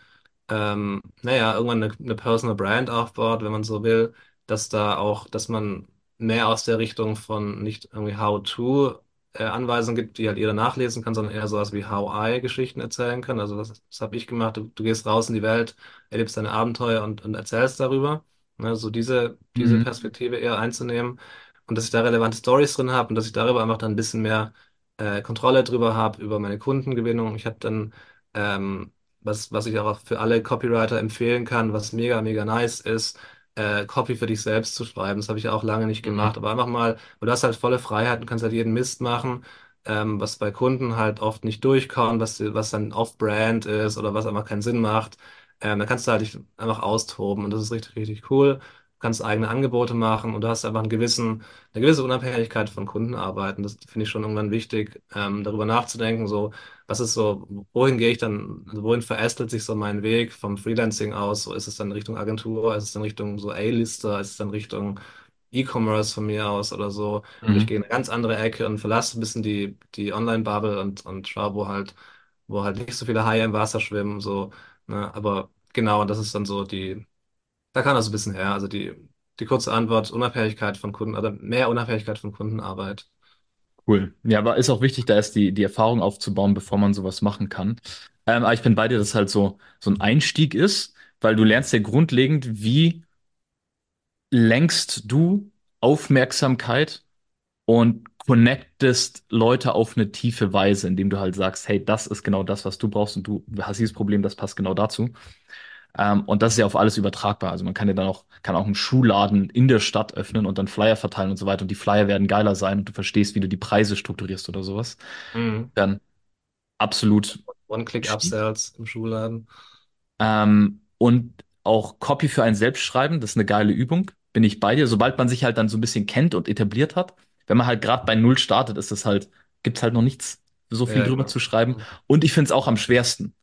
ähm, naja, irgendwann eine, eine Personal Brand aufbaut, wenn man so will, dass da auch, dass man mehr aus der Richtung von nicht irgendwie How-to äh, Anweisungen gibt, die halt jeder nachlesen kann, sondern eher sowas wie How-I-Geschichten erzählen kann. Also was, was habe ich gemacht? Du, du gehst raus in die Welt, erlebst deine Abenteuer und, und erzählst darüber. Ne, so diese, diese mhm. Perspektive eher einzunehmen und dass ich da relevante Stories drin habe und dass ich darüber einfach dann ein bisschen mehr äh, Kontrolle drüber habe, über meine Kundengewinnung. Ich habe dann, ähm, was, was ich auch für alle Copywriter empfehlen kann, was mega, mega nice ist, äh, Copy für dich selbst zu schreiben. Das habe ich auch lange nicht Mhm. gemacht, aber einfach mal, du hast halt volle Freiheit und kannst halt jeden Mist machen, ähm, was bei Kunden halt oft nicht durchkommt, was, was dann off-brand ist oder was einfach keinen Sinn macht. Ähm, da kannst du halt dich einfach austoben und das ist richtig, richtig cool. Du kannst eigene Angebote machen und du hast einfach einen gewissen eine gewisse Unabhängigkeit von Kunden arbeiten. Das finde ich schon irgendwann wichtig, ähm, darüber nachzudenken, so, was ist so, wohin gehe ich dann, also wohin verästelt sich so mein Weg vom Freelancing aus? So, ist es dann Richtung Agentur, ist es dann Richtung so A-Lister, ist es dann Richtung E-Commerce von mir aus oder so? Oder ich Mhm. gehe in eine ganz andere Ecke und verlasse ein bisschen die, die Online-Bubble und, und schaue, wo halt, wo halt nicht so viele Haie im Wasser schwimmen, so, ne? Aber genau, und das ist dann so die da kann das ein bisschen her. Also die, die kurze Antwort, Unabhängigkeit von Kunden, oder mehr Unabhängigkeit von Kundenarbeit. Cool. Ja, aber ist auch wichtig, da erst die, die Erfahrung aufzubauen, bevor man sowas machen kann. Ähm, aber ich bin bei dir, dass halt so, so ein Einstieg ist, weil du lernst ja grundlegend, wie lenkst du Aufmerksamkeit und connectest Leute auf eine tiefe Weise, indem du halt sagst, hey, das ist genau das, was du brauchst und du hast dieses Problem, das passt genau dazu. Ähm, und das ist ja auf alles übertragbar. Also man kann ja dann auch, kann auch einen Schuhladen in der Stadt öffnen und dann Flyer verteilen und so weiter. Und die Flyer werden geiler sein und du verstehst, wie du die Preise strukturierst oder sowas. Mhm. Dann absolut. One-Click-Upsells im Schuhladen. Ähm, und auch Copy für einen selbst schreiben, das ist eine geile Übung, bin ich bei dir. Sobald man sich halt dann so ein bisschen kennt und etabliert hat, wenn man halt gerade bei Null startet, ist es halt, gibt's halt noch nichts so viel Ja, drüber zu genau. schreiben. Und ich finde es auch am schwersten.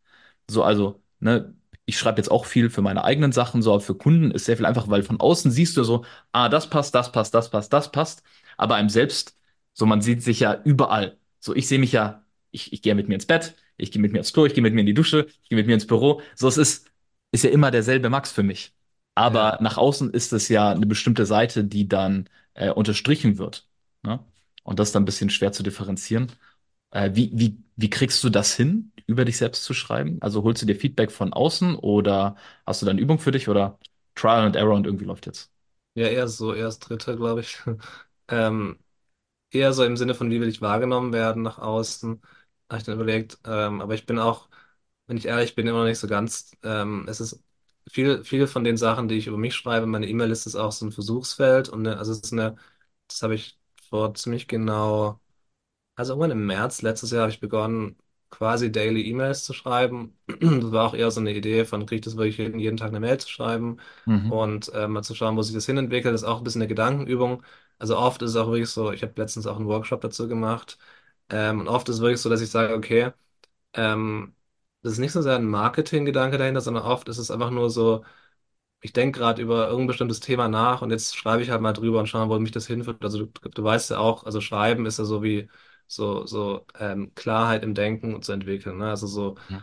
So, also, ne, ich schreibe jetzt auch viel für meine eigenen Sachen, so, aber für Kunden ist sehr viel einfacher, weil von außen siehst du so, ah, das passt, das passt, das passt, das passt. Aber einem selbst, so, man sieht sich ja überall. So, ich sehe mich ja, ich, ich gehe mit mir ins Bett, ich gehe mit mir ins Klo, ich gehe mit mir in die Dusche, ich gehe mit mir ins Büro. So, es ist, ist ja immer derselbe Max für mich. Aber Ja. nach außen ist es ja eine bestimmte Seite, die dann äh, unterstrichen wird. Ne? Und das ist dann ein bisschen schwer zu differenzieren. Äh, wie, wie, wie kriegst du das hin, über dich selbst zu schreiben? Also holst du dir Feedback von außen oder hast du dann Übung für dich oder Trial and Error und irgendwie läuft jetzt? Ja, eher so, eher das Dritte, glaube ich. Ähm, eher so im Sinne von, wie will ich wahrgenommen werden nach außen, habe ich dann überlegt. Ähm, aber ich bin auch, wenn ich ehrlich bin, immer noch nicht so ganz. Ähm, es ist viel, viele von den Sachen, die ich über mich schreibe, meine E-Mail-Liste ist auch so ein Versuchsfeld und eine, also es ist eine, das habe ich vor ziemlich genau. Also irgendwann im März letztes Jahr habe ich begonnen, quasi Daily E-Mails zu schreiben. Das war auch eher so eine Idee von, kriege ich das wirklich hin, jeden Tag eine Mail zu schreiben Mhm. und äh, mal zu schauen, wo sich das hinentwickelt. Das ist auch ein bisschen eine Gedankenübung. Also oft ist es auch wirklich so, ich habe letztens auch einen Workshop dazu gemacht. Ähm, und oft ist es wirklich so, dass ich sage, okay, ähm, das ist nicht so sehr ein Marketing-Gedanke dahinter, sondern oft ist es einfach nur so, ich denke gerade über irgendein bestimmtes Thema nach und jetzt schreibe ich halt mal drüber und schaue, wo mich das hinführt. Also du, du weißt ja auch, also Schreiben ist ja so wie so, so ähm, Klarheit im Denken zu entwickeln. Ne? Also so, Mhm.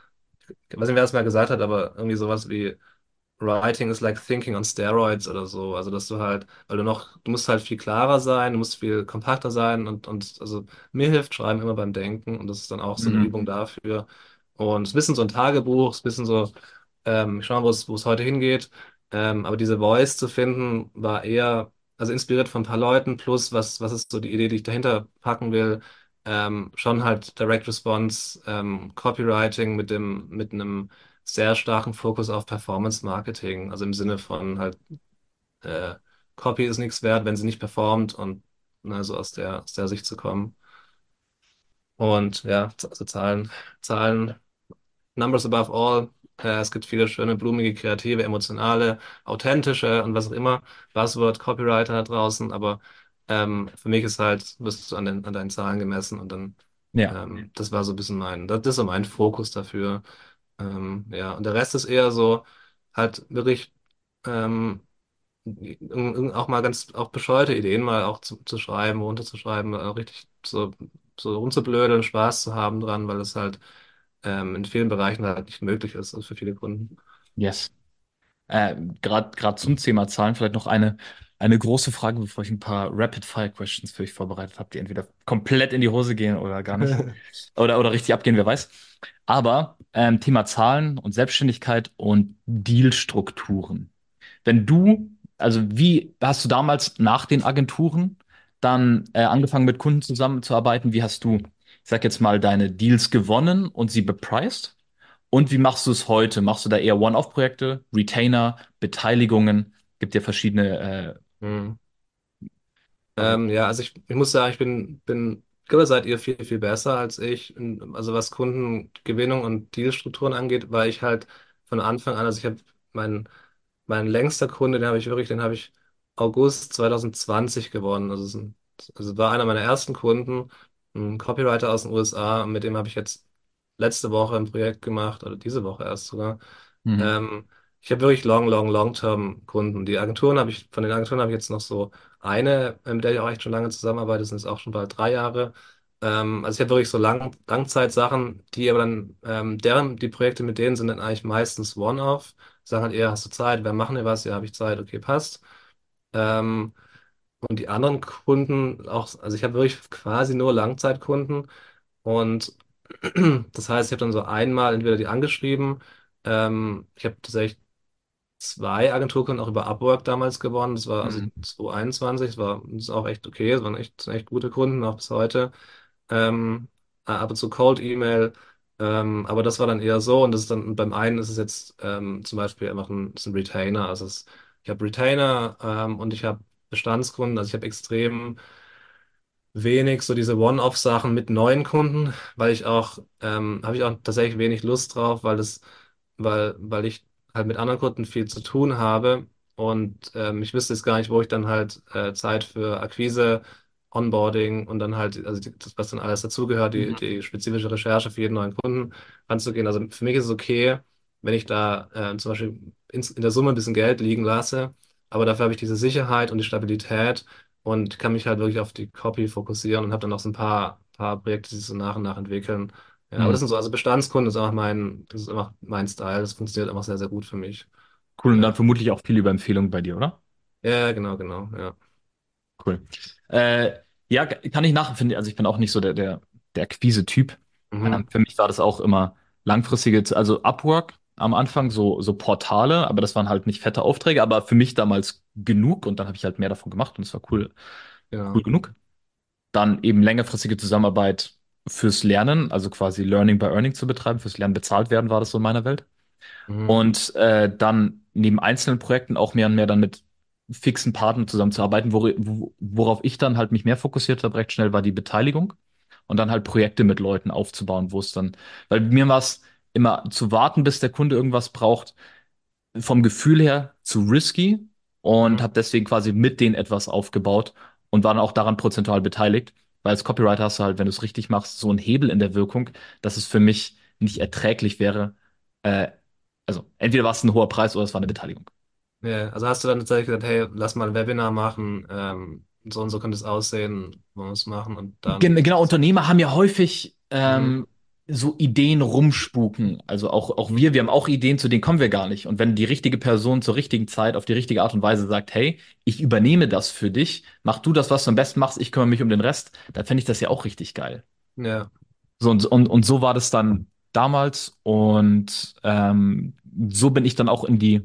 ich weiß nicht, wer das mal gesagt hat, aber irgendwie sowas wie Writing is like thinking on steroids oder so. Also dass du halt, weil du noch, du musst halt viel klarer sein, du musst viel kompakter sein und, und also mir hilft Schreiben immer beim Denken und das ist dann auch so eine Übung Mhm. dafür. Und es ist ein bisschen so ein Tagebuch, es ist ein bisschen so, ähm, ich schaue mal, wo es, wo es heute hingeht. Ähm, aber diese Voice zu finden, war eher, also inspiriert von ein paar Leuten, plus was, was ist so die Idee, die ich dahinter packen will. Ähm, schon halt Direct Response, ähm, Copywriting mit dem, mit einem sehr starken Fokus auf Performance Marketing, also im Sinne von halt, äh, Copy ist nichts wert, wenn sie nicht performt und ne, so aus der, aus der Sicht zu kommen. Und ja, also Zahlen, Zahlen Numbers above all. Äh, es gibt viele schöne, blumige, kreative, emotionale, authentische und was auch immer. Buzzword, Copywriter da draußen. Aber ähm, für mich ist halt, wirst du an den, an deinen Zahlen gemessen und dann, Ja. ähm, das war so ein bisschen mein, das, ist so mein Fokus dafür. Ähm, ja, und der Rest ist eher so, halt wirklich ähm, auch mal ganz, auch bescheuerte Ideen mal auch zu, zu schreiben, runterzuschreiben, äh, richtig so, so rumzublödeln, Spaß zu haben dran, weil es halt ähm, in vielen Bereichen halt nicht möglich ist, also für viele Kunden. Yes. Äh, gerade gerade zum Thema Zahlen vielleicht noch eine, eine große Frage, bevor ich ein paar Rapid-Fire-Questions für euch vorbereitet habe, die entweder komplett in die Hose gehen oder gar nicht. Oder, oder richtig abgehen, wer weiß. Aber ähm, Thema Zahlen und Selbstständigkeit und Dealstrukturen. Wenn du, also wie hast du damals nach den Agenturen dann äh, angefangen mit Kunden zusammenzuarbeiten? Wie hast du, ich sag jetzt mal, deine Deals gewonnen und sie bepreist? Und wie machst du es heute? Machst du da eher One-Off-Projekte, Retainer, Beteiligungen? Gibt ja verschiedene äh, Hm. Ähm, Varianten. ja, also ich, ich muss sagen, ich bin, bin, ich glaube, seid ihr viel, viel besser als ich. Also was Kundengewinnung und Dealstrukturen angeht, war ich halt von Anfang an, also ich habe meinen mein längster Kunde, den habe ich wirklich, den habe ich August 2020 gewonnen. Also, es ist ein, also war einer meiner ersten Kunden, ein Copywriter aus den USA, und mit dem habe ich jetzt letzte Woche ein Projekt gemacht, oder diese Woche erst sogar. Mhm. Ähm, ich habe wirklich long, long, long-term Kunden. Die Agenturen habe ich, von den Agenturen habe ich jetzt noch so eine, äh, mit der ich auch echt schon lange zusammenarbeite, das sind jetzt auch schon bald drei Jahre. Ähm, also ich habe wirklich so Lang Langzeitsachen, die aber dann, ähm, deren, die Projekte mit denen sind dann eigentlich meistens One-Off. Sagen halt eher, hast du Zeit, wer machen wir was? Ja, habe ich Zeit, okay, passt. Ähm, und die anderen Kunden auch, also ich habe wirklich quasi nur Langzeitkunden und das heißt, ich habe dann so einmal entweder die angeschrieben, ähm, ich habe tatsächlich zwei Agenturkunden auch über Upwork damals gewonnen. Das war also Mhm. 2021, das war das ist auch echt okay, das waren echt, echt gute Kunden, auch bis heute. Ähm, äh, ab und zu Cold E-Mail, ähm, aber das war dann eher so und das ist dann beim einen ist es jetzt ähm, zum Beispiel einfach ein, ein Retainer. Also es, ich habe Retainer ähm, und ich habe Bestandskunden, also ich habe extrem wenig so diese One-Off-Sachen mit neuen Kunden, weil ich auch, ähm, habe ich auch tatsächlich wenig Lust drauf, weil das, weil, weil ich halt mit anderen Kunden viel zu tun habe und ähm, ich wüsste jetzt gar nicht, wo ich dann halt äh, Zeit für Akquise, Onboarding und dann halt, also die, das, was dann alles dazugehört, die, Mhm. die spezifische Recherche für jeden neuen Kunden anzugehen. Also für mich ist es okay, wenn ich da äh, zum Beispiel ins, in der Summe ein bisschen Geld liegen lasse, aber dafür habe ich diese Sicherheit und die Stabilität und kann mich halt wirklich auf die Copy fokussieren und habe dann auch so ein paar, paar Projekte, die sich so nach und nach entwickeln. Ja, aber das Mhm. sind so, also Bestandskunden ist einfach mein, das ist einfach mein Style. Das funktioniert einfach sehr, sehr gut für mich. Cool, und dann Ja, vermutlich auch viel über Empfehlungen bei dir, oder? ja, genau, genau, ja. Cool. Äh, ja, kann ich nachempfinden. Also ich bin auch nicht so der, der, der Akquise-Typ. Ähm, Mhm, für mich war das auch immer langfristige, also Upwork am Anfang, so, so Portale, aber das waren halt nicht fette Aufträge, aber für mich damals genug und dann habe ich halt mehr davon gemacht und es war cool, cool genau. genug. Dann eben längerfristige Zusammenarbeit fürs Lernen, also quasi Learning by Earning zu betreiben, fürs Lernen bezahlt werden, war das so in meiner Welt. Mhm, Und äh, dann neben einzelnen Projekten auch mehr und mehr dann mit fixen Partnern zusammenzuarbeiten, wor wo- worauf ich dann halt mich mehr fokussiert habe, recht schnell war die Beteiligung und dann halt Projekte mit Leuten aufzubauen, wo es dann, weil mir war es immer zu warten, bis der Kunde irgendwas braucht, vom Gefühl her zu risky und mhm, habe deswegen quasi mit denen etwas aufgebaut und war dann auch daran prozentual beteiligt, weil als Copywriter hast du halt, wenn du es richtig machst, so einen Hebel in der Wirkung, dass es für mich nicht erträglich wäre. Äh, also entweder war es ein hoher Preis oder es war eine Beteiligung. ja. Also hast du dann tatsächlich gesagt, hey, lass mal ein Webinar machen, ähm, so und so könnte es aussehen, wollen wir es machen und Gen dann. genau, Unternehmer haben ja häufig Mhm, ähm, so Ideen rumspuken. Also auch, auch wir, wir haben auch Ideen, zu denen kommen wir gar nicht. Und wenn die richtige Person zur richtigen Zeit auf die richtige Art und Weise sagt, hey, ich übernehme das für dich, mach du das, was du am besten machst, ich kümmere mich um den Rest, dann fände ich das ja auch richtig geil. ja. So, und, und, und so war das dann damals. Und ähm, so bin ich dann auch in die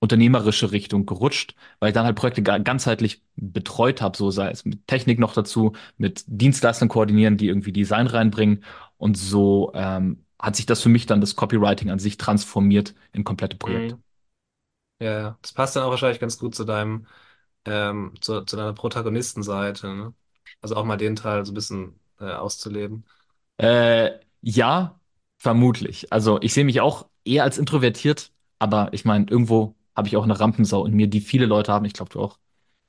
unternehmerische Richtung gerutscht, weil ich dann halt Projekte ga- ganzheitlich betreut habe, so sei es mit Technik noch dazu, mit Dienstleistern koordinieren, die irgendwie Design reinbringen. Und so ähm, hat sich das für mich dann das Copywriting an sich transformiert in komplette Projekte. Mhm. Ja, ja. Das passt dann auch wahrscheinlich ganz gut zu deinem, ähm, zu, zu deiner Protagonistenseite, ne? Also auch mal den Teil so ein bisschen äh, auszuleben. Äh, ja, vermutlich. Also ich sehe mich auch eher als introvertiert, aber ich meine, irgendwo habe ich auch eine Rampensau in mir, die viele Leute haben. Ich glaube, du auch.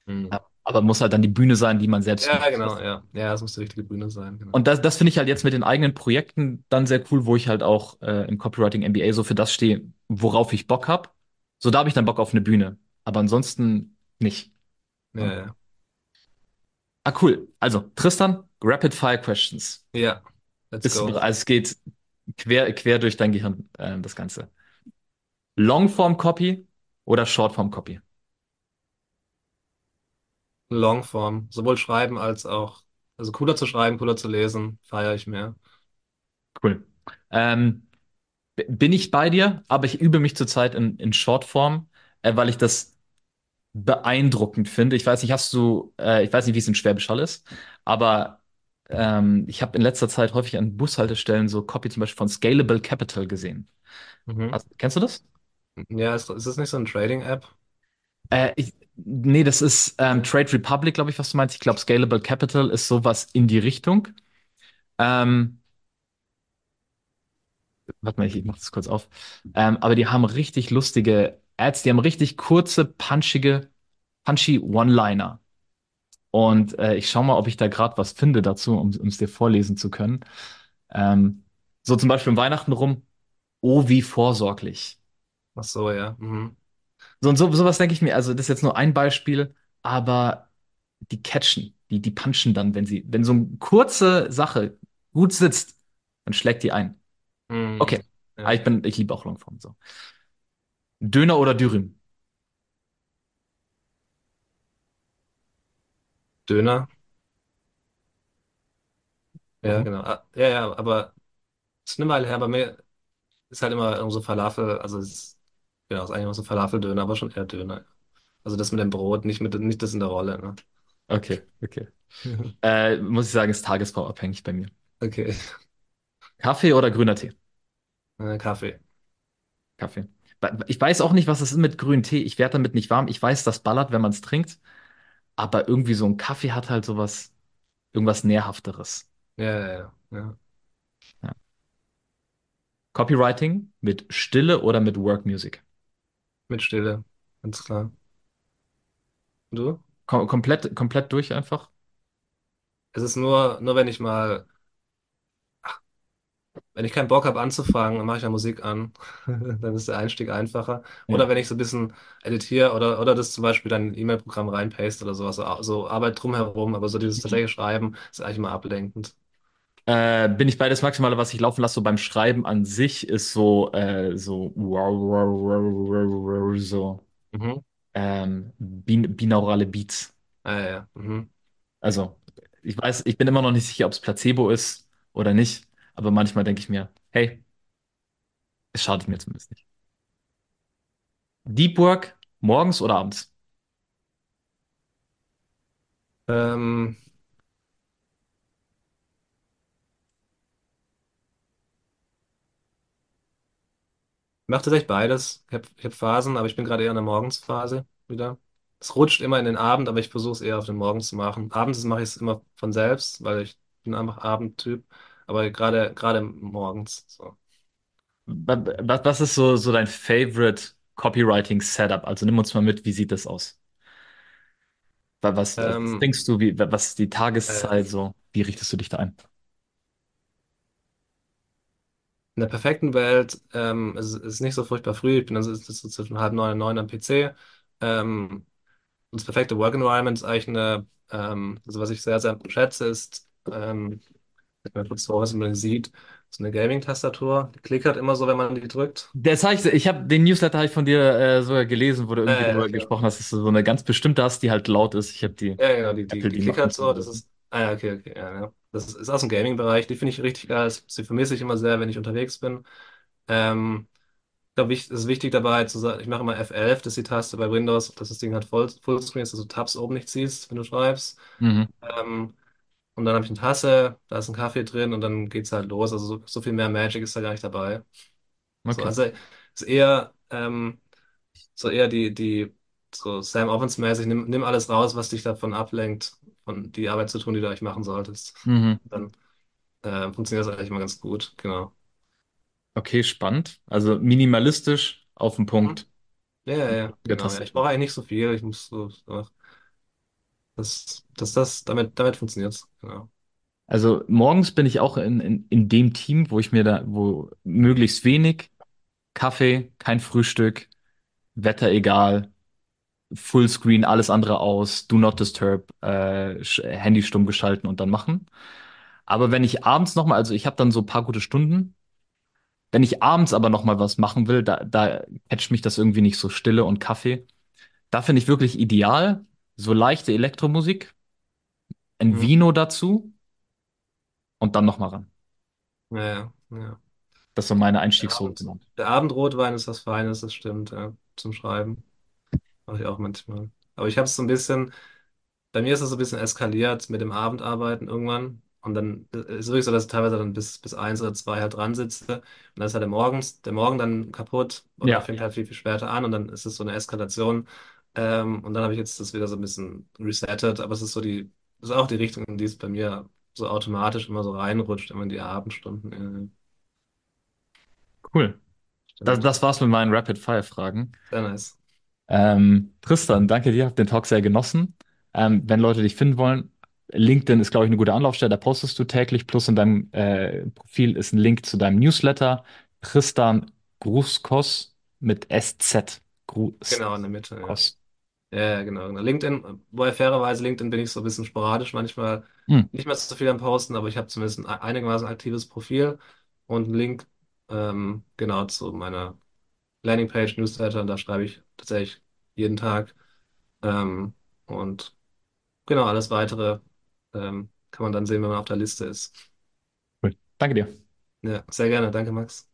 Mhm. Aber muss halt dann die Bühne sein, die man selbst Ja, nutzt. genau, ja. Ja, das muss die richtige Bühne sein, genau. Und das, das finde ich halt jetzt mit den eigenen Projekten dann sehr cool, wo ich halt auch äh, im Copywriting MBA so für das stehe, worauf ich Bock habe. So, da habe ich dann Bock auf eine Bühne. Aber ansonsten nicht. Ja, Ja. ja. Ah, cool. Also, Tristan, Rapid Fire Questions. Ja, let's Ist, go. also es geht quer, quer durch dein Gehirn, äh, das Ganze. Longform Copy oder Shortform Copy? Longform, sowohl schreiben als auch, also cooler zu schreiben, cooler zu lesen, feiere ich mehr. Cool. Ähm, b- bin ich bei dir, aber ich übe mich zurzeit in, in Shortform, äh, weil ich das beeindruckend finde. Ich weiß nicht, hast du, äh, ich weiß nicht, wie es in Schwäbisch Hall ist, aber ähm, ich habe in letzter Zeit häufig an Bushaltestellen so Copy zum Beispiel von Scalable Capital gesehen. Mhm. Hast, kennst du das? Ja, ist, ist das nicht so eine Trading-App? Äh, ich, nee, das ist ähm. Trade Republic, glaube ich, was du meinst. Ich glaube, Scalable Capital ist sowas in die Richtung. Ähm, warte mal, ich mach das kurz auf. Ähm, aber die haben richtig lustige Ads, die haben richtig kurze, punchige, punchy One-Liner. Und äh, ich schaue mal, ob ich da gerade was finde dazu, um es dir vorlesen zu können. Ähm, so zum Beispiel um Weihnachten rum. Oh, wie vorsorglich. Ach so, ja. Mhm. So und so, sowas denke ich mir. Also, das ist jetzt nur ein Beispiel, aber die catchen, die, die punchen dann, wenn sie, wenn so eine kurze Sache gut sitzt, dann schlägt die ein. Mhm. Okay. Ah, Ja. ich bin, ich liebe auch Longform. So. Döner oder Dürüm? Döner? Ja, Warum? genau. Ah, ja, ja, aber es ist Weile her, bei mir ist halt immer so Falafel, also es ist, genau, ist eigentlich immer so Falafeldöner, aber schon eher Döner. Also das mit dem Brot, nicht mit, nicht das in der Rolle, ne? Okay, okay. Äh, muss ich sagen, ist tagesformabhängig bei mir. Okay. Kaffee oder grüner Tee? Äh, Kaffee. Kaffee. Ich weiß auch nicht, was es ist mit grünem Tee. Ich werde damit nicht warm. Ich weiß, das ballert, wenn man es trinkt. Aber irgendwie so ein Kaffee hat halt sowas, irgendwas Nährhafteres. Ja, ja, ja. ja. Ja. Copywriting mit Stille oder mit Work Music? Mit Stille, ganz klar. Und du? Kom komplett, komplett durch einfach? Es ist nur, nur wenn ich mal, wenn ich keinen Bock habe anzufangen, dann mache ich ja Musik an. Dann ist der Einstieg einfacher. Ja. Oder wenn ich so ein bisschen editiere oder, oder das zum Beispiel dann in ein E-Mail-Programm reinpaste oder sowas, so, so Arbeit drumherum, aber so dieses Mhm. tatsächliche Schreiben ist eigentlich immer ablenkend. Äh, bin ich bei das Maximale, was ich laufen lasse, so beim Schreiben an sich, ist so, äh, so, so, Mhm. ähm, bin binaurale Beats. Ah, ja. Mhm. Also, ich weiß, ich bin immer noch nicht sicher, ob es Placebo ist oder nicht, aber manchmal denke ich mir, hey, es schadet mir zumindest nicht. Deep Work, morgens oder abends? Ähm, mache tatsächlich beides. Ich habe ich hab Phasen, aber ich bin gerade eher in der Morgensphase wieder. Es rutscht immer in den Abend, aber ich versuche es eher auf den Morgen zu machen. Abends mache ich es immer von selbst, weil ich bin einfach Abendtyp. Aber gerade gerade morgens. So. Wa- wa- Was ist so, so dein Favorite Copywriting Setup? Also nimm uns mal mit, wie sieht das aus? Wa- Was, was Ähm, denkst du, wie, wa- was ist die äh, Tageszeit so? Wie richtest du dich da ein? In der perfekten Welt ähm, es ist nicht so furchtbar früh. Ich bin ist so zwischen halb neun und neun am PC. Ähm, und das perfekte Work Environment ist eigentlich eine, ähm, also was ich sehr, sehr schätze, ist ähm, Wenn man kurz vor, was man sieht, so eine Gaming-Tastatur, die klickert immer so, wenn man die drückt. Das hab ich, ich habe den Newsletter hab ich von dir äh, sogar gelesen, wo du irgendwie Äh, darüber okay. gesprochen hast, dass du so eine ganz bestimmte hast, die halt laut ist. Ich habe die Ja, genau, die, die, Apple, die die macht klickert nicht so so, das ist, ah ja, okay, okay, ja, ja. Das ist, aus dem Gaming-Bereich, die finde ich richtig geil, sie vermisse ich immer sehr, wenn ich unterwegs bin. Ähm, ich glaube, es ist wichtig dabei zu sagen, ich mache immer F11, das ist die Taste bei Windows, dass das Ding halt voll, Fullscreen ist, dass du Tabs oben nicht siehst, wenn du schreibst. Mhm. Ähm, und dann habe ich eine Tasse, da ist ein Kaffee drin und dann geht's halt los. Also so, so viel mehr Magic ist da gar nicht dabei. So, Okay. also ist eher, ähm, so eher die, die, so Sam Ovens-mäßig, nimm, nimm alles raus, was dich davon ablenkt, von die Arbeit zu tun, die du eigentlich machen solltest. Mhm. Dann äh, funktioniert das eigentlich immer ganz gut, genau. Okay, spannend. Also minimalistisch auf den Mhm. Punkt. Ja, ja, ja, Der genau. Ja. Ich brauche eigentlich nicht so viel. Ich muss so, so das, das, das, damit, damit funktioniert's, genau. Also morgens bin ich auch in, in, in dem Team, wo ich mir da, wo möglichst wenig Kaffee, kein Frühstück, Wetter egal, Fullscreen, alles andere aus, Do Not Disturb, äh, Handy stumm geschalten und dann machen. Aber wenn ich abends nochmal, also ich habe dann so ein paar gute Stunden, wenn ich abends aber nochmal was machen will, da, da catcht mich das irgendwie nicht so Stille und Kaffee. Da finde ich wirklich ideal, so leichte Elektromusik, ein Mhm. Vino dazu und dann nochmal ran. Ja, ja, ja. Das ist so meine Der Einstiegsroute Abend, der Abendrotwein ist was Feines, das stimmt, ja, zum Schreiben. Mache ich auch manchmal. Aber ich habe es so ein bisschen. Bei mir ist es so ein bisschen eskaliert mit dem Abendarbeiten irgendwann. Und dann ist es wirklich so, dass ich teilweise dann bis, bis eins oder zwei halt dran sitze. Und dann ist halt der Morgens, der Morgen dann kaputt oder Ja, fängt halt viel, viel später an und dann ist es so eine Eskalation. Ähm, und dann habe ich jetzt das wieder so ein bisschen resettet. Aber es ist so die, das ist auch die Richtung, in die es bei mir so automatisch immer so reinrutscht, immer in die Abendstunden. Äh, cool. Das, stimmt. das war's mit meinen Rapid-Fire-Fragen. Sehr nice. Ähm, Tristan, danke dir, hab den Talk sehr genossen. Ähm, wenn Leute dich finden wollen, LinkedIn ist, glaube ich, eine gute Anlaufstelle, da postest du täglich, plus in deinem äh, Profil ist ein Link zu deinem Newsletter. Tristan Gruskos mit SZ. Genau, in der Mitte, ja. Gruskos. Ja, ja, genau, genau. LinkedIn, wobei fairerweise LinkedIn bin ich so ein bisschen sporadisch manchmal Hm, nicht mehr so viel am Posten, aber ich habe zumindest ein einigermaßen aktives Profil und einen Link ähm, genau zu meiner Landingpage, Newsletter, da schreibe ich tatsächlich jeden Tag. Ähm, und genau, alles weitere ähm, kann man dann sehen, wenn man auf der Liste ist. cool. Danke dir. Ja, sehr gerne. Danke, Max.